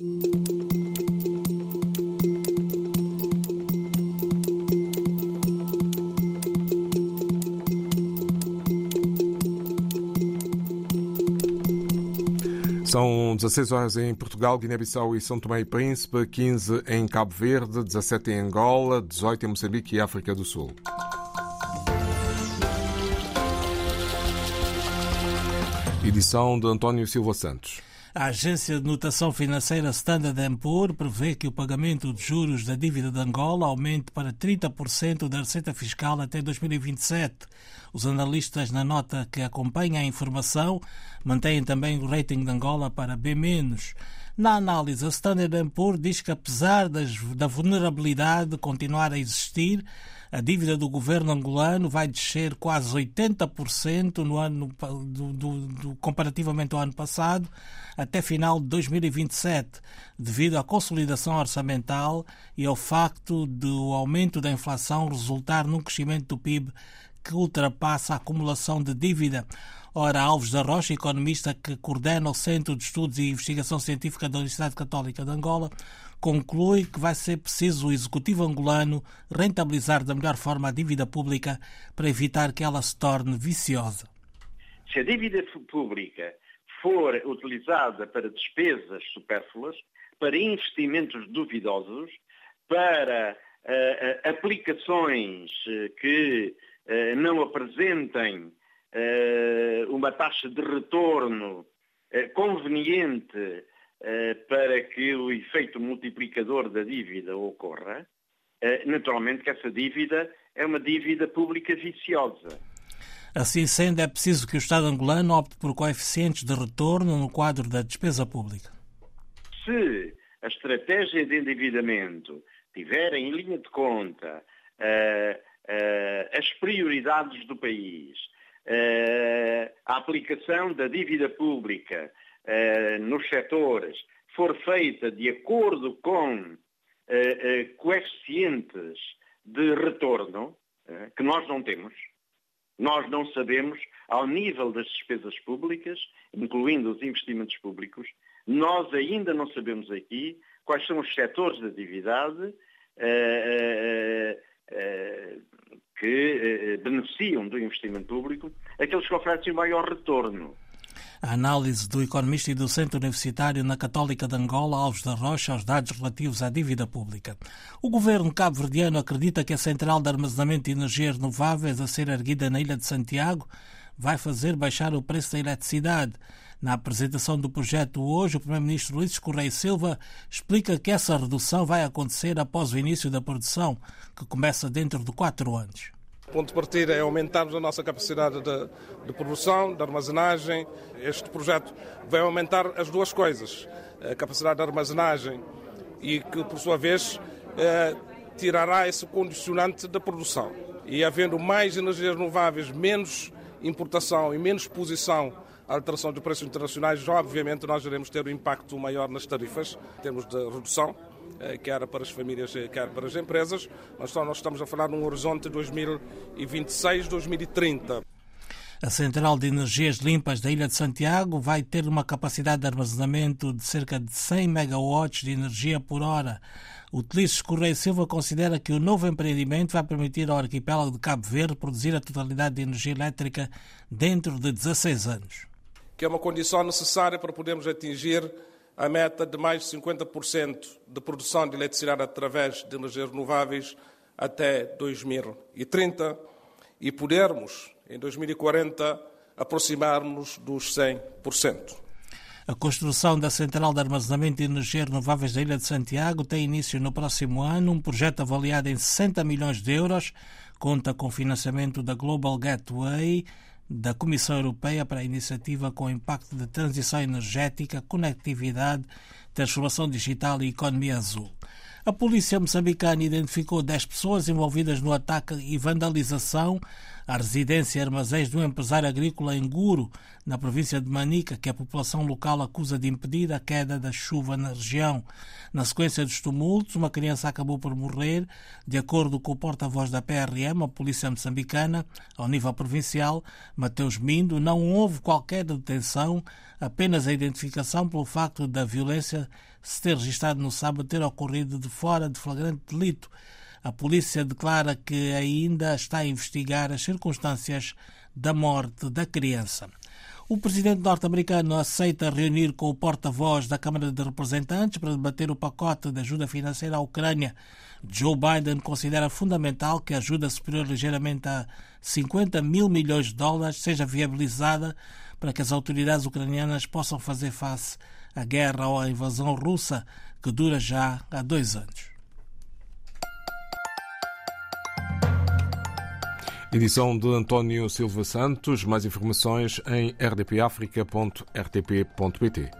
São 16 horas em Portugal, Guiné-Bissau e São Tomé e Príncipe, 15 em Cabo Verde, 17 em Angola, 18 em Moçambique e África do Sul. Edição de António Silva Santos. A agência de notação financeira Standard Poor's prevê que o pagamento de juros da dívida de Angola aumente para 30% da receita fiscal até 2027. Os analistas, na nota que acompanha a informação, mantêm também o rating de Angola para B-. Na análise, a Standard Poor's diz que, apesar das, da vulnerabilidade continuar a existir, a dívida do governo angolano vai descer quase 80% no ano, do, do, do, comparativamente ao ano passado, até final de 2027, devido à consolidação orçamental e ao facto do aumento da inflação resultar num crescimento do PIB que ultrapassa a acumulação de dívida. Ora, Alves da Rocha, economista que coordena o Centro de Estudos e Investigação Científica da Universidade Católica de Angola, conclui que vai ser preciso o Executivo angolano rentabilizar da melhor forma a dívida pública para evitar que ela se torne viciosa. Se a dívida pública for utilizada para despesas supérfluas, para investimentos duvidosos, para uh, aplicações que uh, não apresentem uma taxa de retorno conveniente para que o efeito multiplicador da dívida ocorra, naturalmente que essa dívida é uma dívida pública viciosa. Assim sendo, é preciso que o Estado angolano opte por coeficientes de retorno no quadro da despesa pública. Se a estratégia de endividamento tiver em linha de conta as prioridades do país, a aplicação da dívida pública nos setores for feita de acordo com coeficientes de retorno, que nós não temos, nós não sabemos, ao nível das despesas públicas, incluindo os investimentos públicos, nós ainda não sabemos aqui quais são os setores da atividade que beneficiam do investimento público, aqueles que oferecem o maior retorno. A análise do economista e docente universitário na Católica de Angola, Alves da Rocha, aos dados relativos à dívida pública. O governo cabo-verdiano acredita que a central de armazenamento de energias renováveis a ser erguida na Ilha de Santiago vai fazer baixar o preço da eletricidade. Na apresentação do projeto hoje, o Primeiro-Ministro Luís Correia Silva explica que essa redução vai acontecer após o início da produção, que começa dentro de quatro anos. O ponto de partida é aumentarmos a nossa capacidade de, de, produção, de armazenagem. Este projeto vai aumentar as duas coisas: a capacidade de armazenagem e que, por sua vez, eh, tirará esse condicionante da produção. E havendo mais energias renováveis, menos importação e menos exposição alteração de preços internacionais, obviamente nós iremos ter um impacto maior nas tarifas, em termos de redução eh, quer para as famílias, eh, quer para as empresas. Nós estamos a falar num horizonte de 2026-2030. A Central de Energias Limpas da Ilha de Santiago vai ter uma capacidade de armazenamento de cerca de 100 megawatts de energia por hora. O Telices Correia Silva considera que o novo empreendimento vai permitir ao arquipélago de Cabo Verde produzir a totalidade de energia elétrica dentro de 16 anos. Que é uma condição necessária para podermos atingir a meta de mais de 50% de produção de eletricidade através de energias renováveis até 2030 e podermos, em 2040, aproximar-nos dos 100%. A construção da Central de Armazenamento de Energias Renováveis da Ilha de Santiago tem início no próximo ano, um projeto avaliado em 60 milhões de euros, conta com financiamento da Global Gateway, da Comissão Europeia para a Iniciativa com Impacto de Transição Energética, Conectividade, Transformação Digital e Economia Azul. A polícia moçambicana identificou 10 pessoas envolvidas no ataque e vandalização à residência e armazéns de um empresário agrícola em Guro, na província de Manica, que a população local acusa de impedir a queda da chuva na região. Na sequência dos tumultos, uma criança acabou por morrer. De acordo com o porta-voz da PRM, a polícia moçambicana, ao nível provincial, Mateus Mindo, não houve qualquer detenção, apenas a identificação pelo facto da violência se ter registrado no sábado ter ocorrido de fora de flagrante delito. A polícia declara que ainda está a investigar as circunstâncias da morte da criança. O presidente norte-americano aceita reunir com o porta-voz da Câmara de Representantes para debater o pacote de ajuda financeira à Ucrânia. Joe Biden considera fundamental que a ajuda superior ligeiramente a 50 mil milhões de dólares seja viabilizada para que as autoridades ucranianas possam fazer face à guerra ou à invasão russa que dura já há dois anos. Edição de António Silva Santos. Mais informações em rdpafrica.rtp.pt.